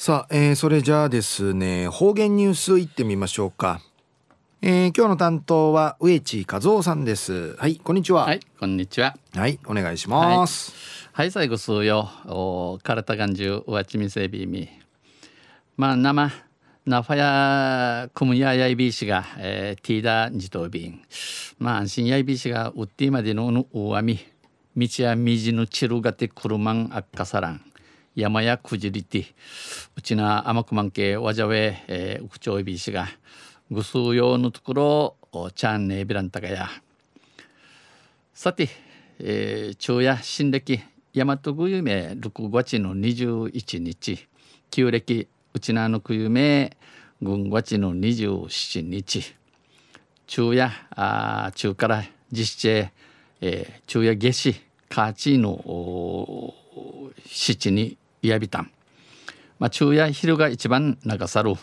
さあ、えー、それじゃあですね方言ニュースいってみましょうか、えー、今日の担当は植地和夫さんです。はいこんにちは。はいこんにちは。はいお願いします。はい、最後数よ。お体がんじゅうわちみせびみ。まあ生なファヤクムヤヤイビーシが、えー、ティーダンジトビン。まあ安心ヤイビーシがウッディまでの大網道やみじぬちるがてくるまんあっかさらん山やくじりてうちな甘くまんけわじゃべえうくちょいびしがぐすうようのところおちゃんねびらんたがや。さて、えー、昼夜新暦大和ぐゆめ6月の21日。旧暦うちなのくゆめ軍月の27日。昼夜あ中から実施えー、昼夜夏至カーチーの七にやびたん、まあ、昼夜昼が一番長さる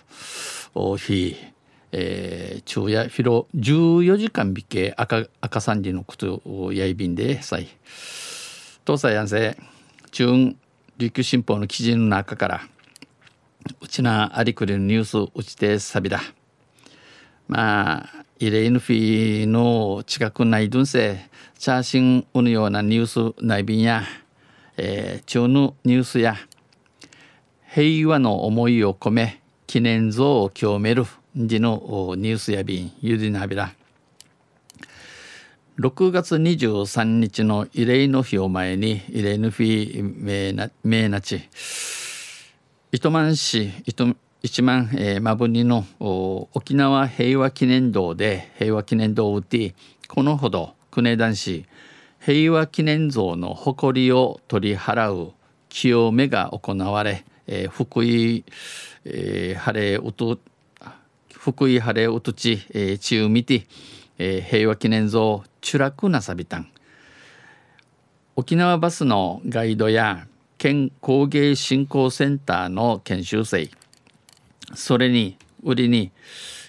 日、えー、昼夜昼14時間引け赤赤三里のことをやいびんでさい。東西安政中琉球新報の記事の中からうちなありくりのニュースうちてさびだ。まあイレイヌフィの近くないどんせチャーシンうぬようなニュース内便やえー、中のニュースや平和の思いを込め記念像を清める時のニュースや便ゆりなびら6月23日の慰霊の日を前に慰霊の日名な名なち糸満市糸一万、えー、まぶにの沖縄平和記念堂で平和記念堂を打ってこのほど国枝市平和記念像の誇りを取り払う清めが行われ、えー、福井、えー、晴れうと福井晴れうとち、えー、ちうみて、えー、平和記念像チュなさびたん。沖縄バスのガイドや県工芸振興センターの研修生それに売りに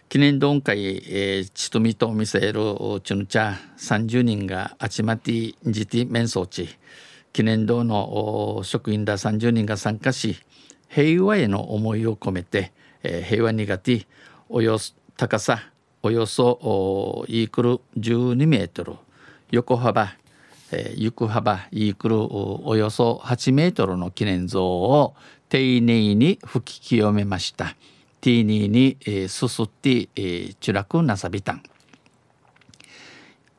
記念丼会、えー、ちとみと見せるちゅぬちゃ30人が集まってじて面相地記念堂の職員ら30人が参加し平和への思いを込めて、えー、平和苦手およそ高さおよそイークル12メートル横幅、えー、行く幅イークルおよそ8メートルの記念像を丁寧に吹き清めました。ティーニーに、えー、すすって、えー、チュラクなさびたん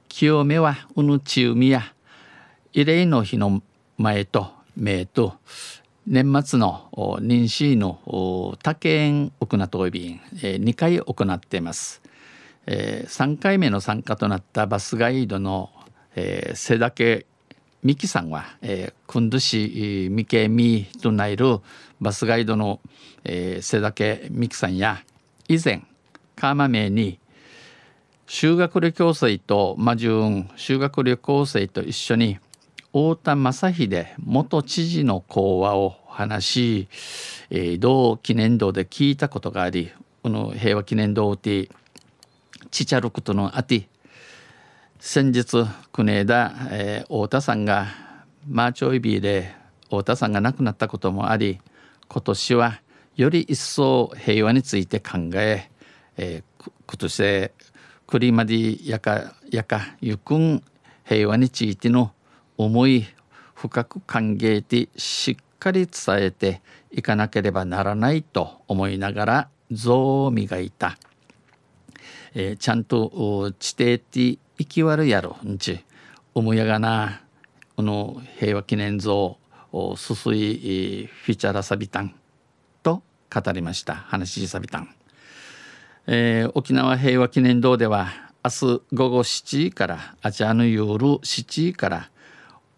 清めはうぬちうみや慰霊の日の前と名と年末の妊娠の他県行なといびん、えー、2回行っています、えー、3回目の参加となったバスガイドの、えー、瀬竹美希さんは、えー、くんどしみけみとなるバスガイドの、えー、瀬竹美希さんや以前カーマ名に修学旅行生と魔順修学旅行生と一緒に太田正秀元知事の講話を話し、えー、同記念堂で聞いたことがありこの平和記念堂でちちゃることのあて先日国枝、えー、太田さんがマーチョイビーで太田さんが亡くなったこともあり今年はより一層平和について考ええー、今年でクリマディやかやかゆくん平和についての思い深く歓迎でしっかり伝えていかなければならないと思いながら像を磨いた、えー、ちゃんと地底って生き悪やろんち。思いやがなこの平和記念像をすすいフィチャラサビタンと語りました。話しサビタン、えー、沖縄平和記念堂では明日午後7時からあちゃの夜7時から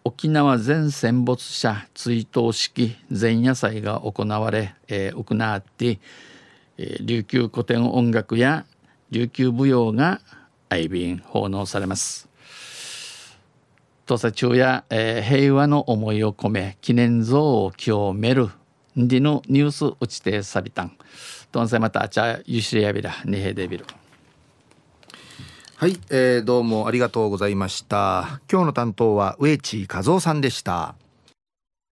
沖縄全戦没者追悼式前夜祭が行われ、えー、行って、えー、琉球古典音楽や琉球舞踊が愛便奉納されます。土佐中や、えー、平和の思いを込め記念像を清めるでのニュース打ちてさびたん。どんせまたあちゃゆしりやびらねへでびるはい、えー、どうもありがとうございました。今日の担当は植地和夫さんでした。